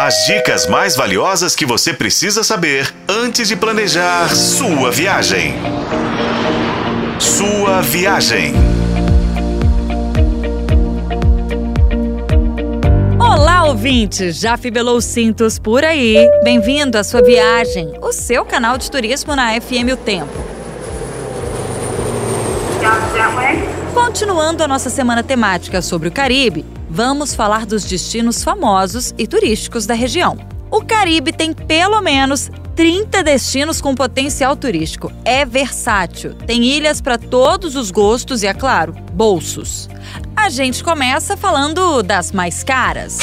As dicas mais valiosas que você precisa saber antes de planejar sua viagem. Sua viagem. Olá, ouvinte! Já fibelou os cintos por aí? Bem-vindo à sua viagem, o seu canal de turismo na FM O Tempo. Continuando a nossa semana temática sobre o Caribe, vamos falar dos destinos famosos e turísticos da região. O Caribe tem pelo menos 30 destinos com potencial turístico. É versátil, tem ilhas para todos os gostos e, é claro, bolsos. A gente começa falando das mais caras.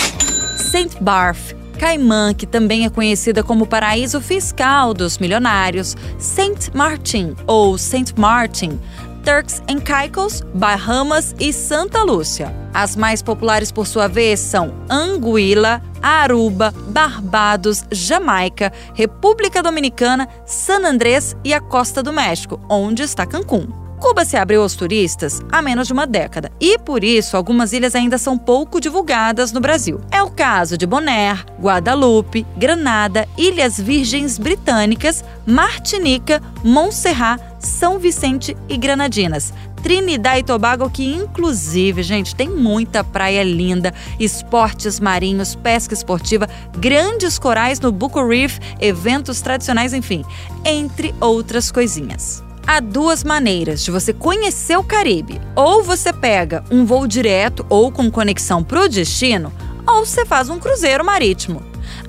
St. Barth, Caimã, que também é conhecida como paraíso fiscal dos milionários, St. Martin ou St. Martin, Turks and Caicos, Bahamas e Santa Lúcia. As mais populares, por sua vez, são Anguila, Aruba, Barbados, Jamaica, República Dominicana, San Andrés e a Costa do México, onde está Cancún. Cuba se abriu aos turistas há menos de uma década e, por isso, algumas ilhas ainda são pouco divulgadas no Brasil. É o caso de Bonaire, Guadalupe, Granada, Ilhas Virgens Britânicas, Martinica, Montserrat, São Vicente e Granadinas. Trinidad e Tobago, que inclusive, gente, tem muita praia linda, esportes marinhos, pesca esportiva, grandes corais no Buco Reef, eventos tradicionais, enfim, entre outras coisinhas. Há duas maneiras de você conhecer o Caribe. Ou você pega um voo direto ou com conexão para o destino, ou você faz um cruzeiro marítimo.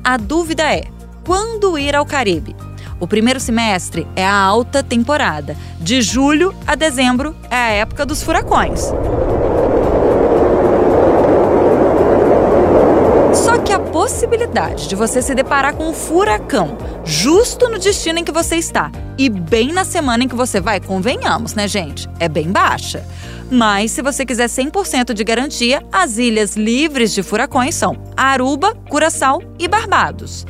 A dúvida é: quando ir ao Caribe? O primeiro semestre é a alta temporada. De julho a dezembro é a época dos furacões. Possibilidade de você se deparar com um furacão justo no destino em que você está e bem na semana em que você vai, convenhamos, né, gente? É bem baixa. Mas se você quiser 100% de garantia, as ilhas livres de furacões são Aruba, Curaçao e Barbados.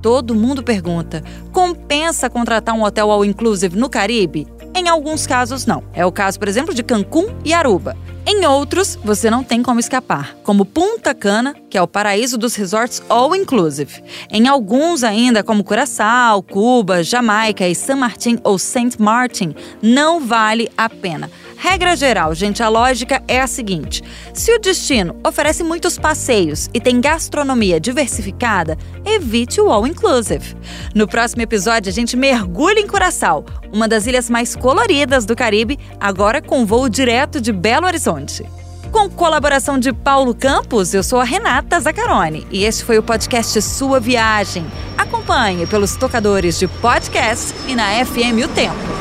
Todo mundo pergunta: compensa contratar um hotel all inclusive no Caribe? Em alguns casos, não. É o caso, por exemplo, de Cancún e Aruba. Em outros, você não tem como escapar, como Punta Cana, que é o paraíso dos resorts all inclusive. Em alguns ainda, como Curaçao, Cuba, Jamaica e San Martin ou Saint Martin, não vale a pena. Regra geral, gente, a lógica é a seguinte: se o destino oferece muitos passeios e tem gastronomia diversificada, evite o all inclusive. No próximo episódio, a gente mergulha em Curaçao, uma das ilhas mais coloridas do Caribe, agora com voo direto de Belo Horizonte. Com colaboração de Paulo Campos, eu sou a Renata Zacarone e este foi o podcast Sua Viagem. Acompanhe pelos tocadores de podcast e na FM O Tempo.